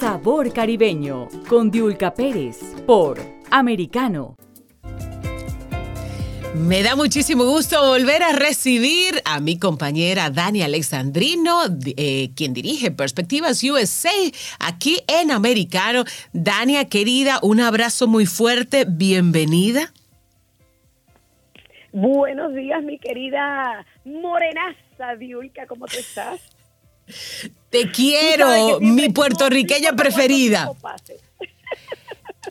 Sabor Caribeño con Diulca Pérez por Americano. Me da muchísimo gusto volver a recibir a mi compañera Dani Alexandrino, eh, quien dirige Perspectivas USA aquí en Americano. Dania, querida, un abrazo muy fuerte, bienvenida. Buenos días, mi querida morenaza Diulca, ¿cómo te estás? Te quiero, mi puertorriqueña preferida.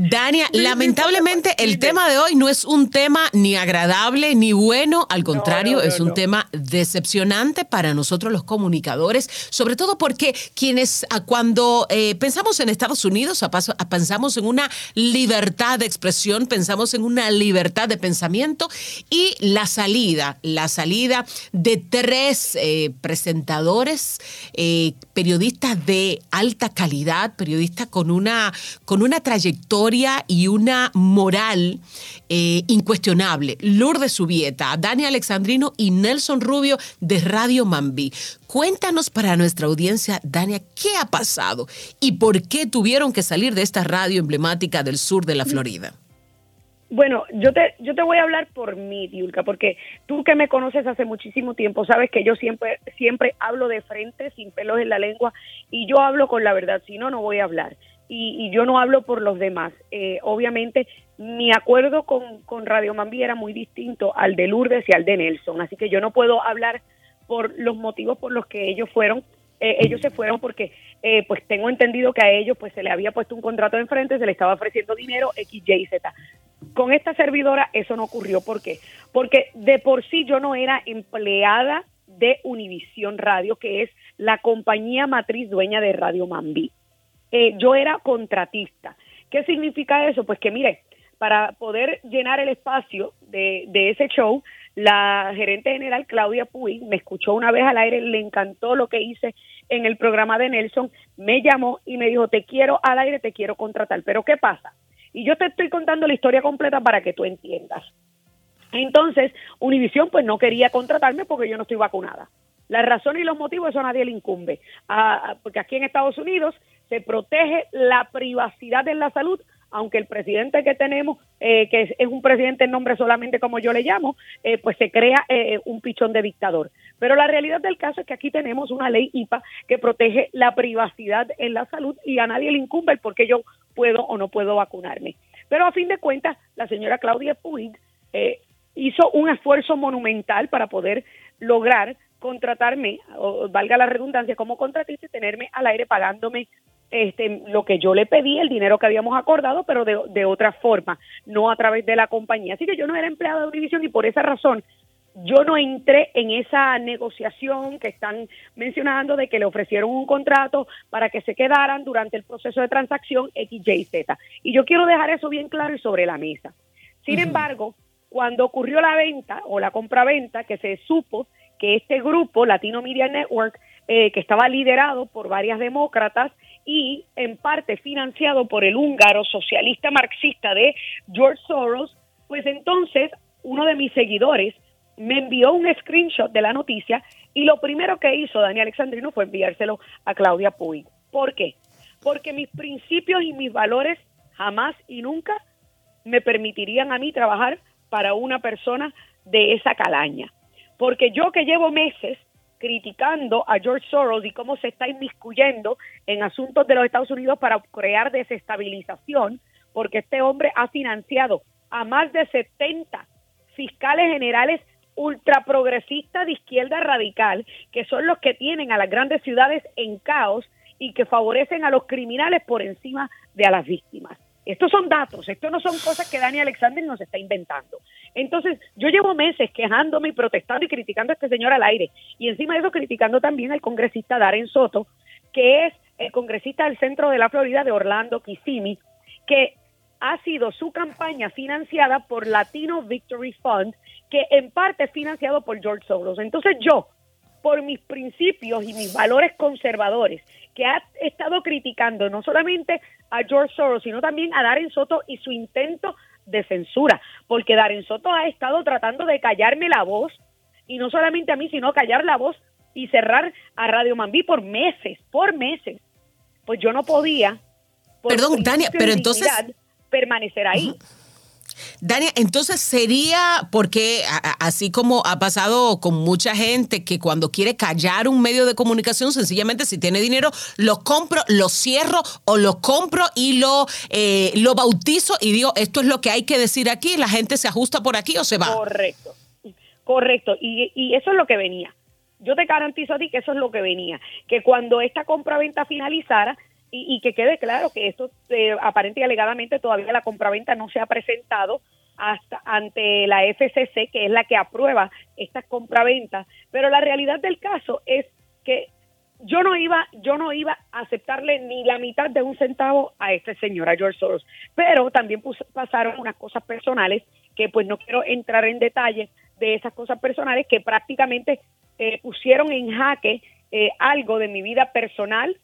Dania, lamentablemente el tema de hoy no es un tema ni agradable ni bueno, al contrario, es un tema decepcionante para nosotros los comunicadores, sobre todo porque quienes ah, cuando eh, pensamos en Estados Unidos, pensamos en una libertad de expresión, pensamos en una libertad de pensamiento y la salida, la salida de tres eh, presentadores, eh, periodistas de alta calidad, periodistas con una, con una trayectoria y una moral eh, incuestionable. Lourdes Subieta, Dani Alexandrino y Nelson Rubio de Radio Mambí. Cuéntanos para nuestra audiencia, Dania, ¿qué ha pasado y por qué tuvieron que salir de esta radio emblemática del sur de la Florida? Bueno, yo te, yo te voy a hablar por mí, Diulka, porque tú que me conoces hace muchísimo tiempo, sabes que yo siempre, siempre hablo de frente, sin pelos en la lengua, y yo hablo con la verdad, si no, no voy a hablar y, yo no hablo por los demás. Eh, obviamente, mi acuerdo con, con Radio Mambi era muy distinto al de Lourdes y al de Nelson, así que yo no puedo hablar por los motivos por los que ellos fueron. Eh, ellos se fueron porque, eh, pues tengo entendido que a ellos pues se le había puesto un contrato enfrente, se le estaba ofreciendo dinero X, Y, Z. Con esta servidora eso no ocurrió. ¿Por qué? Porque de por sí yo no era empleada de Univisión Radio, que es la compañía matriz dueña de Radio Mambí. Eh, yo era contratista. ¿Qué significa eso? Pues que mire, para poder llenar el espacio de, de ese show, la gerente general Claudia Puy me escuchó una vez al aire, le encantó lo que hice en el programa de Nelson, me llamó y me dijo, te quiero al aire, te quiero contratar. Pero ¿qué pasa? Y yo te estoy contando la historia completa para que tú entiendas. Entonces, Univisión pues no quería contratarme porque yo no estoy vacunada. La razón y los motivos eso a nadie le incumbe, ah, porque aquí en Estados Unidos se protege la privacidad en la salud, aunque el presidente que tenemos, eh, que es, un presidente en nombre solamente como yo le llamo, eh, pues se crea eh, un pichón de dictador. Pero la realidad del caso es que aquí tenemos una ley IPA que protege la privacidad en la salud y a nadie le incumbe el por qué yo puedo o no puedo vacunarme. Pero a fin de cuentas, la señora Claudia Puig hizo un esfuerzo monumental para poder lograr contratarme, o valga la redundancia, como contratista y tenerme al aire pagándome este, lo que yo le pedí, el dinero que habíamos acordado, pero de, de, otra forma, no a través de la compañía. Así que yo no era empleado de Univision y por esa razón yo no entré en esa negociación que están mencionando de que le ofrecieron un contrato para que se quedaran durante el proceso de transacción X, Y, Z. Y yo quiero dejar eso bien claro y sobre la mesa. Sin embargo, cuando ocurrió la venta o la compraventa, que se supo que este grupo, Latino Media Network, eh, que estaba liderado por varias demócratas, y en parte financiado por el húngaro socialista marxista de George Soros, pues entonces uno de mis seguidores me envió un screenshot de la noticia y lo primero que hizo Daniel Alexandrino fue enviárselo a Claudia Puig. ¿Por qué? Porque mis principios y mis valores jamás y nunca me permitirían a mí trabajar para una persona de esa calaña. Porque yo que llevo meses criticando a George Soros y cómo se está inmiscuyendo en asuntos de los Estados Unidos para crear desestabilización, porque este hombre ha financiado a más de 70 fiscales generales ultraprogresistas de izquierda radical, que son los que tienen a las grandes ciudades en caos y que favorecen a los criminales por encima de a las víctimas. Estos son datos, esto no son cosas que Dani Alexander nos está inventando. Entonces, yo llevo meses quejándome y protestando y criticando a este señor al aire. Y encima de eso, criticando también al congresista Darren Soto, que es el congresista del centro de la Florida de Orlando, Kissimmee, que ha sido su campaña financiada por Latino Victory Fund, que en parte es financiado por George Soros. Entonces yo, por mis principios y mis valores conservadores, que ha estado criticando no solamente a George Soros, sino también a Darren Soto y su intento de censura, porque Darren Soto ha estado tratando de callarme la voz, y no solamente a mí, sino callar la voz y cerrar a Radio Mambí por meses, por meses. pues yo no podía. Perdón, Dania, pero entonces permanecer ahí. Dania, entonces sería porque así como ha pasado con mucha gente que cuando quiere callar un medio de comunicación, sencillamente si tiene dinero, lo compro, lo cierro o lo compro y lo, eh, lo bautizo y digo, esto es lo que hay que decir aquí, la gente se ajusta por aquí o se va. Correcto, correcto. Y, y eso es lo que venía. Yo te garantizo a ti que eso es lo que venía, que cuando esta compra-venta finalizara, y, que quede claro que esto eh, aparente y alegadamente todavía la compraventa no se ha presentado hasta ante la FCC, que es la que aprueba estas compraventas, pero la realidad del caso es que yo no iba yo no iba a aceptarle ni la mitad de un centavo a este señor a George Soros. Pero también pasaron unas cosas personales que pues no quiero entrar en detalle de esas cosas personales que prácticamente eh, pusieron en jaque eh, algo de mi vida personal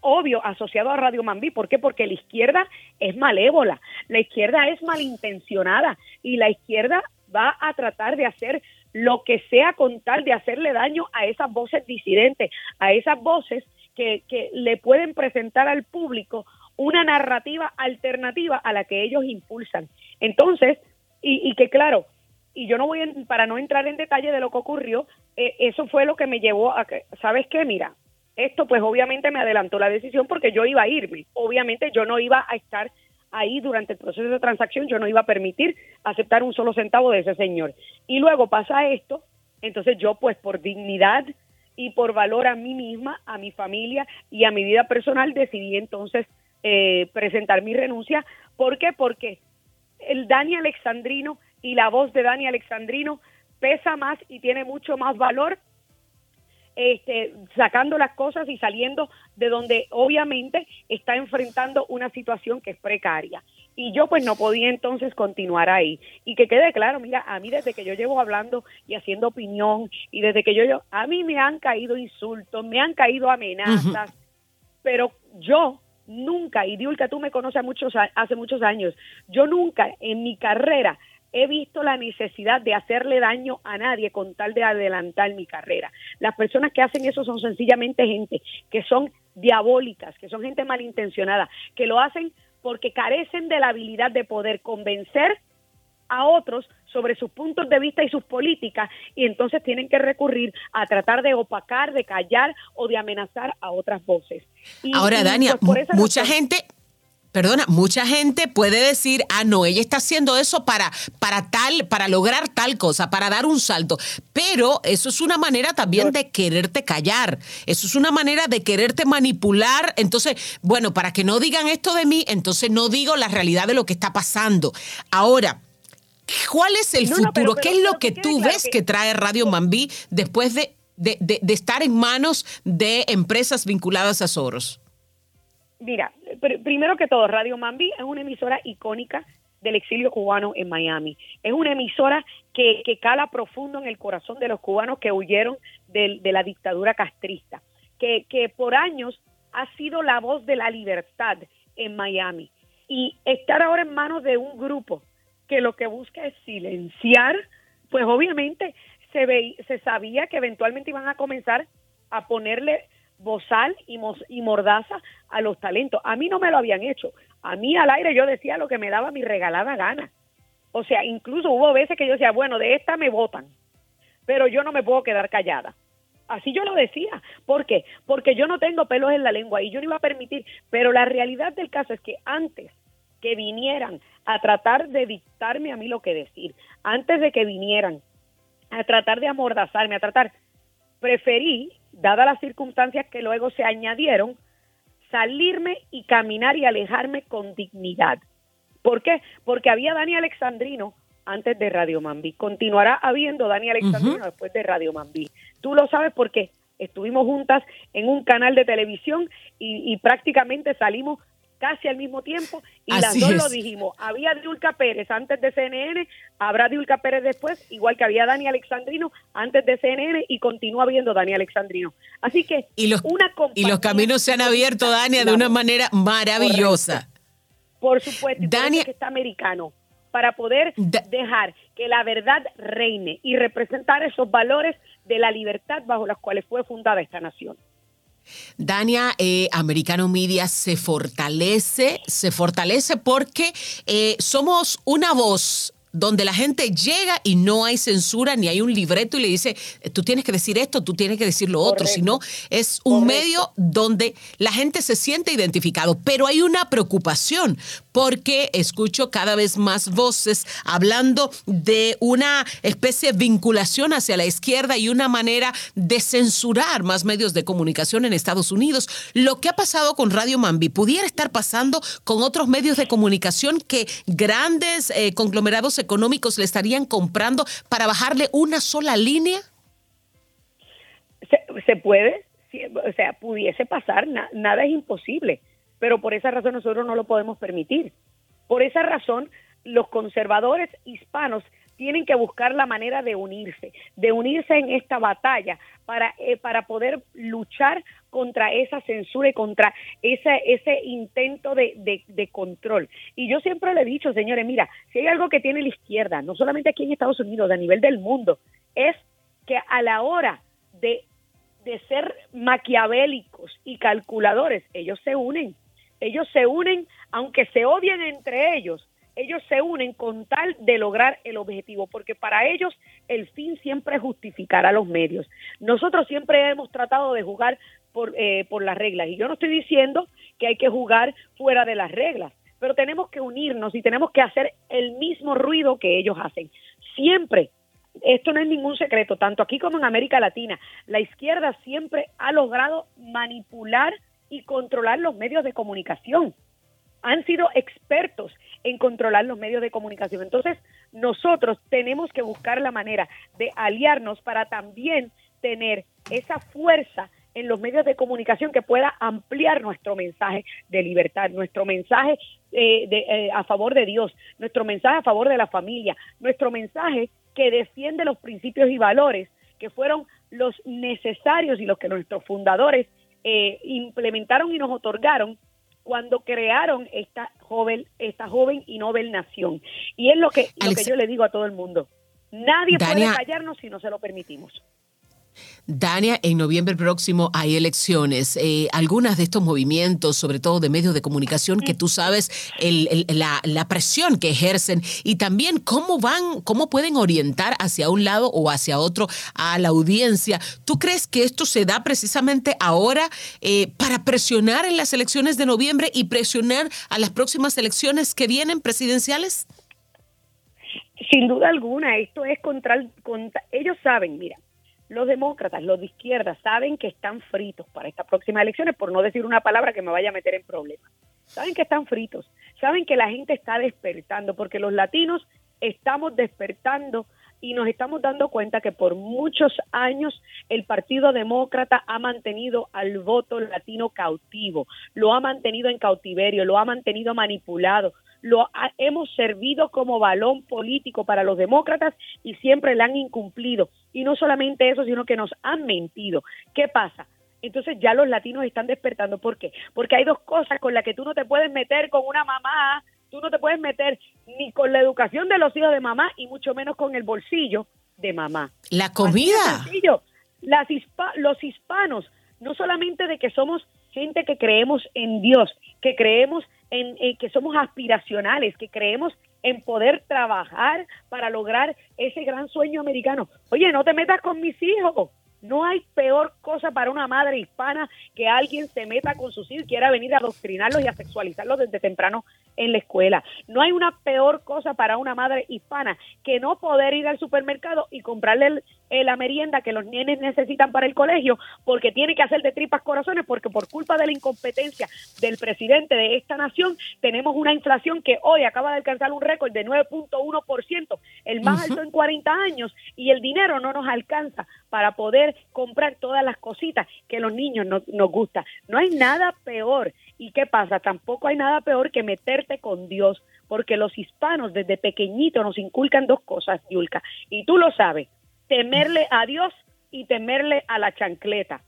obvio asociado a Radio Mambí. ¿Por qué? Porque la izquierda es malévola, la izquierda es malintencionada y la izquierda va a tratar de hacer lo que sea con tal de hacerle daño a esas voces disidentes, a esas voces que, que le pueden presentar al público una narrativa alternativa a la que ellos impulsan. Entonces, y, y que claro, y yo no voy para no entrar en detalle de lo que ocurrió, eh, eso fue lo que me llevó a que, ¿sabes qué? Mira, esto pues obviamente me adelantó la decisión porque yo iba a irme. Obviamente yo no iba a estar ahí durante el proceso de transacción, yo no iba a permitir aceptar un solo centavo de ese señor. Y luego pasa esto, entonces yo pues por dignidad y por valor a mí misma, a mi familia y a mi vida personal decidí entonces eh, presentar mi renuncia. ¿Por qué? Porque el Dani Alexandrino y la voz de Dani Alexandrino pesa más y tiene mucho más valor este, sacando las cosas y saliendo de donde obviamente está enfrentando una situación que es precaria. Y yo pues no podía entonces continuar ahí. Y que quede claro, mira, a mí desde que yo llevo hablando y haciendo opinión y desde que yo, yo a mí me han caído insultos, me han caído amenazas, pero yo nunca, y que tú me conoces muchos, hace muchos años, yo nunca en mi carrera he visto la necesidad de hacerle daño a nadie con tal de adelantar mi carrera. Las personas que hacen eso son sencillamente gente que son diabólicas, que son gente malintencionada, que lo hacen porque carecen de la habilidad de poder convencer a otros sobre sus puntos de vista y sus políticas y entonces tienen que recurrir a tratar de opacar, de callar o de amenazar a otras voces. Ahora, Dania, pues, mucha gente Perdona, mucha gente puede decir, ah, no, ella está haciendo eso para, para tal, para lograr tal cosa, para dar un salto. Pero eso es una manera también de quererte callar. Eso es una manera de quererte manipular. Entonces, bueno, para que no digan esto de mí, entonces no digo la realidad de lo que está pasando. Ahora, ¿cuál es el futuro? ¿Qué es lo que tú ves que... trae Radio Mambí después de, de, de estar en manos de empresas vinculadas a Soros? Mira, primero que todo, Radio Mambi es una emisora icónica del exilio cubano en Miami. Es una emisora que, cala profundo en el corazón de los cubanos que huyeron de, la dictadura castrista, que, que por años ha sido la voz de la libertad en Miami. Y estar ahora en manos de un grupo que lo que busca es silenciar, pues obviamente se, ve, se sabía que eventualmente iban a comenzar a ponerle bozal y, y mordaza a los talentos. A mí no me lo habían hecho. A mí al aire yo decía lo que me daba mi regalada gana. O sea, incluso hubo veces que yo decía, bueno, de esta me votan, pero yo no me puedo quedar callada. Así yo lo decía. ¿Por qué? Porque yo no tengo pelos en la lengua y yo no iba a permitir. Pero la realidad del caso es que antes que vinieran a tratar de dictarme a mí lo que decir, antes de que vinieran a tratar de amordazarme, a tratar, preferí dadas las circunstancias que luego se añadieron, salirme y caminar y alejarme con dignidad. ¿Por qué? Porque había Dani Alexandrino antes de Radio Mambí. Continuará habiendo Dani Alexandrino después de Radio Mambí. Tú lo sabes porque estuvimos juntas en un canal de televisión y, y prácticamente salimos casi al mismo tiempo y las dos lo dijimos. Había Diulca Pérez antes de CNN, habrá Diulca Pérez después, igual que había Dani Alexandrino antes de CNN y continúa habiendo Dani Alexandrino. Así que y los, una y los caminos se han abierto, Dani, de una manera maravillosa. Por supuesto, Dani que está americano para poder dejar que la verdad reine y representar esos valores de la libertad bajo los cuales fue fundada esta nación. Dania, eh, Americano Media se fortalece, se fortalece porque eh, somos una voz donde la gente llega y no hay censura ni hay un libreto y le dice, tú tienes que decir esto, tú tienes que decir lo otro, sino es un medio donde la gente se siente identificado. Pero hay una preocupación porque escucho cada vez más voces hablando de una especie de vinculación hacia la izquierda y una manera de censurar más medios de comunicación en Estados Unidos. Lo que ha pasado con Radio Mambi pudiera estar pasando con otros medios de comunicación que grandes eh, conglomerados económicos le estarían comprando para bajarle una sola línea? Se, puede, o sea, pudiese pasar, nada es imposible, pero por esa razón nosotros no lo podemos permitir. Por esa razón, los conservadores hispanos tienen que buscar la manera de unirse, de unirse en esta batalla para, eh, para poder luchar contra esa censura y contra ese, ese intento de, de, control. Y yo siempre le he dicho, señores, mira, si hay algo que tiene la izquierda, no solamente aquí en Estados Unidos, a nivel del mundo, es que a la hora de, de ser maquiavélicos y calculadores, ellos se unen. Ellos se unen, aunque se odien entre ellos, ellos se unen con tal de lograr el objetivo, porque para ellos el fin siempre justificará los medios. Nosotros siempre hemos tratado de jugar por, eh, por las reglas, y yo no estoy diciendo que hay que jugar fuera de las reglas, pero tenemos que unirnos y tenemos que hacer el mismo ruido que ellos hacen. Siempre, esto no es ningún secreto, tanto aquí como en América Latina, la izquierda siempre ha logrado manipular y controlar los medios de comunicación han sido expertos en controlar los medios de comunicación. Entonces, nosotros tenemos que buscar la manera de aliarnos para también tener esa fuerza en los medios de comunicación que pueda ampliar nuestro mensaje de libertad, nuestro mensaje eh, de, eh, a favor de Dios, nuestro mensaje a favor de la familia, nuestro mensaje que defiende los principios y valores que fueron los necesarios y los que nuestros fundadores eh, implementaron y nos otorgaron cuando crearon esta joven, esta joven y noble nación. Y es lo que, lo que yo le digo a todo el mundo. Nadie puede callarnos si no se lo permitimos. Dania, en noviembre próximo hay elecciones. Eh, algunas de estos movimientos, sobre todo de medios de comunicación, que tú sabes la, presión que ejercen y también cómo van, cómo pueden orientar hacia un lado o hacia otro a la audiencia. ¿Tú crees que esto se da precisamente ahora eh, para presionar en las elecciones de noviembre y presionar a las próximas elecciones que vienen presidenciales? Sin duda alguna, esto es contra, contra ellos saben, mira, los demócratas, los de izquierda, saben que están fritos para estas próximas elecciones, por no decir una palabra que me vaya a meter en problemas. Saben que están fritos, saben que la gente está despertando, porque los latinos estamos despertando y nos estamos dando cuenta que por muchos años el Partido Demócrata ha mantenido al voto latino cautivo, lo ha mantenido en cautiverio, lo ha mantenido manipulado, lo hemos servido como balón político para los demócratas y siempre la han incumplido. Y no solamente eso, sino que nos han mentido. ¿Qué pasa? Entonces ya los latinos están despertando. ¿Por qué? Porque hay dos cosas con las que tú no te puedes meter con una mamá, tú no te puedes meter ni con la educación de los hijos de mamá y mucho menos con el bolsillo de mamá. La comida. Las los hispanos, no solamente de que somos gente que creemos en Dios, que creemos en, que somos aspiracionales, que creemos en poder trabajar para lograr ese gran sueño americano. Oye, no te metas con mis hijos. No hay peor cosa para una madre hispana que alguien se meta con sus hijos y quiera venir a adoctrinarlos y a sexualizarlos desde temprano en la escuela. No hay una peor cosa para una madre hispana que no poder ir al supermercado y comprarle la merienda que los nenes necesitan para el colegio porque tiene que hacer de tripas corazones porque por culpa de la incompetencia del presidente de esta nación tenemos una inflación que hoy acaba de alcanzar un récord de 9.1%, el más alto en 40 años y el dinero no nos alcanza para poder comprar todas las cositas que los niños nos gustan. No hay nada peor. ¿Y qué pasa? Tampoco hay nada peor que meterte con Dios, porque los hispanos desde pequeñitos nos inculcan dos cosas, Yulka, y tú lo sabes, temerle a Dios y temerle a la chancleta.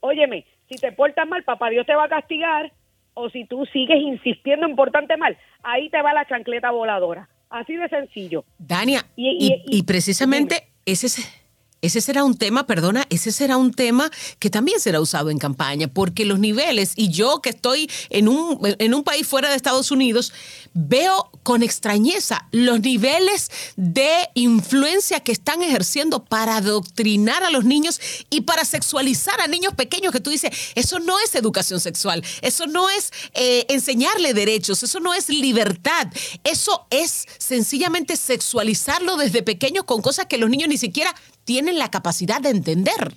Óyeme, si te portas mal, papá Dios te va a castigar, o si tú sigues insistiendo en portarte mal, ahí te va la chancleta voladora. Así de sencillo. Dania, y, precisamente ese es Ese será un tema, perdona, ese será un tema que también será usado en campaña, porque los niveles, y yo que estoy en un, en un país fuera de Estados Unidos, veo con extrañeza los niveles de influencia que están ejerciendo para adoctrinar a los niños y para sexualizar a niños pequeños, que tú dices, eso no es educación sexual, eso no es eh, enseñarle derechos, eso no es libertad, eso es sencillamente sexualizarlo desde pequeños con cosas que los niños ni siquiera tienen la capacidad de entender.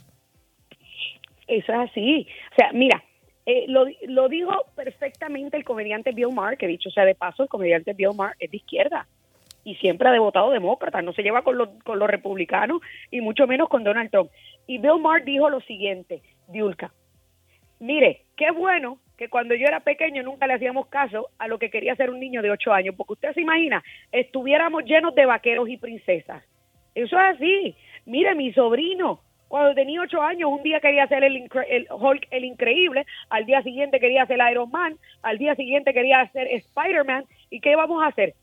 Eso es así. O sea, mira, eh, lo, lo dijo perfectamente el comediante Bill Maher, que dicho sea de paso, el comediante Bill Maher es de izquierda y siempre ha votado demócrata, no se lleva con los, con los republicanos y mucho menos con Donald Trump. Y Bill Maher dijo lo siguiente, Diulka, mire, qué bueno que cuando yo era pequeño nunca le hacíamos caso a lo que quería ser un niño de ocho años, porque usted se imagina, estuviéramos llenos de vaqueros y princesas. Eso es así. Mire, mi sobrino, cuando tenía ocho años, un día quería hacer el, Hulk el increíble, al día siguiente quería hacer Iron Man, al día siguiente quería hacer Spider-Man. ¿Y qué vamos a hacer?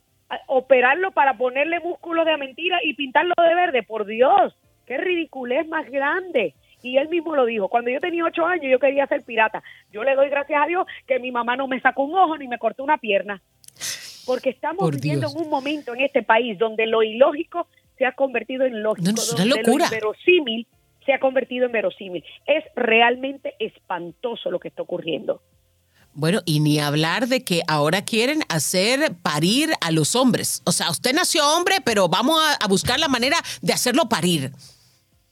operarlo para ponerle músculo de mentira y pintarlo de verde. Por Dios, qué ridiculez más grande. Y él mismo lo dijo, cuando yo tenía ocho años yo quería ser pirata. Yo le doy gracias a Dios que mi mamá no me sacó un ojo ni me cortó una pierna. Porque estamos viviendo en un momento en este país donde lo ilógico se ha convertido en lógico, no, es una locura. verosímil se ha convertido en verosímil. Es realmente espantoso lo que está ocurriendo. Bueno, y ni hablar de que ahora quieren hacer parir a los hombres. O sea, usted nació hombre, pero vamos a, buscar la manera de hacerlo parir.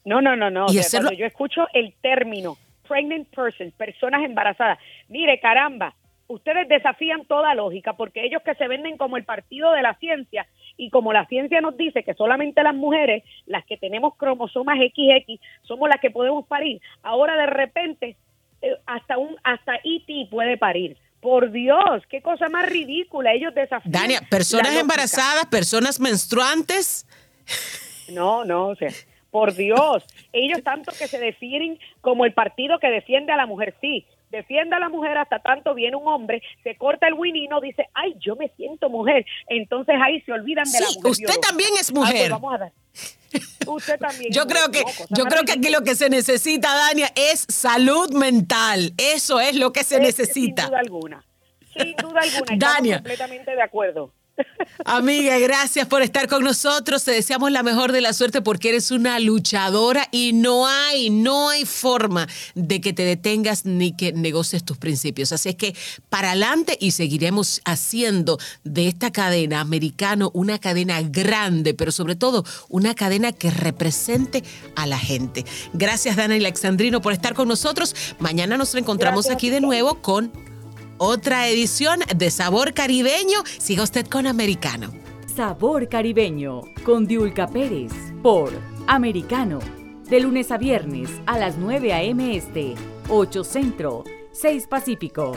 No, no, no, no. Cuando yo escucho el término pregnant person, personas embarazadas, mire, caramba, ustedes desafían toda lógica porque ellos que se venden como el partido de la ciencia y como la ciencia nos dice que solamente las mujeres, las que tenemos cromosomas XX, somos las que podemos parir, ahora de repente eh, hasta un hasta IT puede parir. Por Dios, qué cosa más ridícula. Ellos desafían. Dania, personas embarazadas, personas menstruantes. No, no, o sea, por Dios, ellos tanto que se definen como el partido que defiende a la mujer, sí, defienda a la mujer hasta tanto viene un hombre, se corta el winino, dice, ay, yo me siento mujer. Entonces ahí se olvidan de la mujer. Usted también es pues mujer. vamos a dar. Usted también. yo creo que, yo creo que aquí lo que se necesita, Dania, es salud mental. Eso es lo que se necesita. Sin duda alguna. Sin duda alguna. Dania. completamente de acuerdo. Amiga, gracias por estar con nosotros. Te deseamos la mejor de la suerte porque eres una luchadora y no hay, no hay forma de que te detengas ni que negocies tus principios. Así es que para adelante y seguiremos haciendo de esta cadena americano una cadena grande, pero sobre todo una cadena que represente a la gente. Gracias, Dana y Alexandrino, por estar con nosotros. Mañana nos reencontramos aquí de nuevo con otra edición de Sabor Caribeño. Siga usted con Americano. Sabor Caribeño con Diulca Pérez por Americano. De lunes a viernes a las 9 a.m. Este, 8 Centro, 6 Pacífico